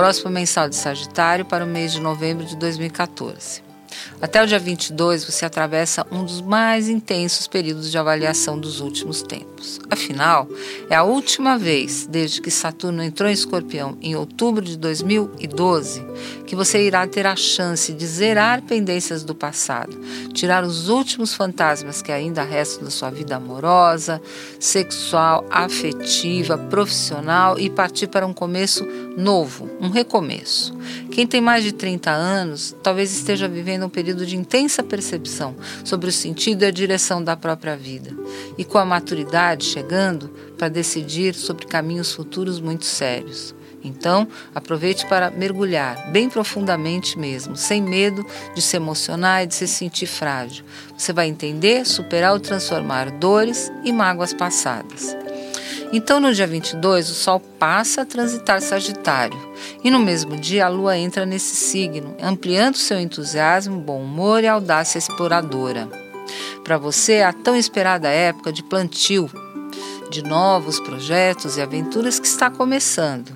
Horóscopo mensal de Sagitário para o mês de novembro de 2014. Até o dia 22, você atravessa um dos mais intensos períodos de avaliação dos últimos tempos. Afinal, é a última vez desde que Saturno entrou em Escorpião em outubro de 2012 que você irá ter a chance de zerar pendências do passado, tirar os últimos fantasmas que ainda restam da sua vida amorosa, sexual, afetiva, profissional e partir para um começo novo, um recomeço. Quem tem mais de 30 anos talvez esteja vivendo um período de intensa percepção sobre o sentido e a direção da própria vida, e com a maturidade chegando para decidir sobre caminhos futuros muito sérios. Então, aproveite para mergulhar bem profundamente mesmo, sem medo de se emocionar e de se sentir frágil. Você vai entender, superar ou transformar dores e mágoas passadas. Então, no dia 22, o Sol passa a transitar Sagitário, e no mesmo dia a Lua entra nesse signo, ampliando seu entusiasmo, bom humor e audácia exploradora. Para você, a tão esperada época de plantio, de novos projetos e aventuras que está começando.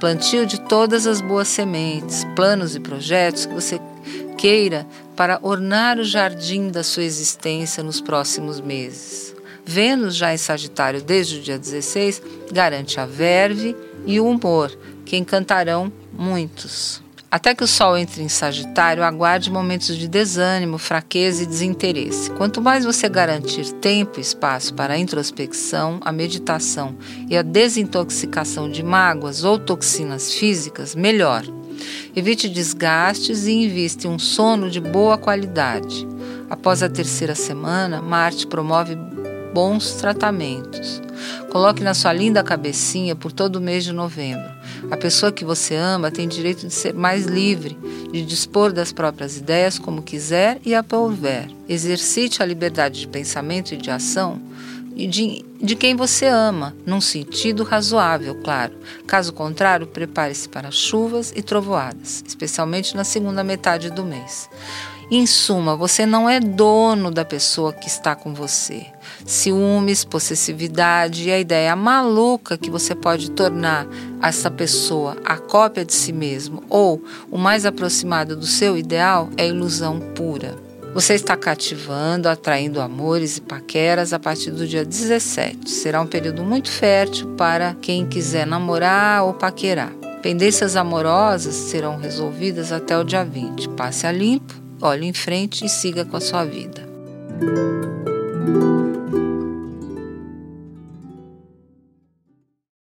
Plantio de todas as boas sementes, planos e projetos que você queira para ornar o jardim da sua existência nos próximos meses. Vênus, já em Sagitário desde o dia 16, garante a verve e o humor, que encantarão muitos. Até que o Sol entre em Sagitário, aguarde momentos de desânimo, fraqueza e desinteresse. Quanto mais você garantir tempo e espaço para a introspecção, a meditação e a desintoxicação de mágoas ou toxinas físicas, melhor. Evite desgastes e invista em um sono de boa qualidade. Após a terceira semana, Marte promove bons tratamentos. Coloque na sua linda cabecinha por todo o mês de novembro. A pessoa que você ama tem direito de ser mais livre, de dispor das próprias ideias como quiser e aprouver. Exercite a liberdade de pensamento e de ação de, de quem você ama, num sentido razoável, claro. Caso contrário, prepare-se para chuvas e trovoadas, especialmente na segunda metade do mês. Em suma, você não é dono da pessoa que está com você. Ciúmes, possessividade e a ideia maluca que você pode tornar essa pessoa a cópia de si mesmo ou o mais aproximado do seu ideal é ilusão pura. Você está cativando, atraindo amores e paqueras a partir do dia 17. Será um período muito fértil para quem quiser namorar ou paquerar. Pendências amorosas serão resolvidas até o dia 20. Passe a limpo olhe em frente e siga com a sua vida.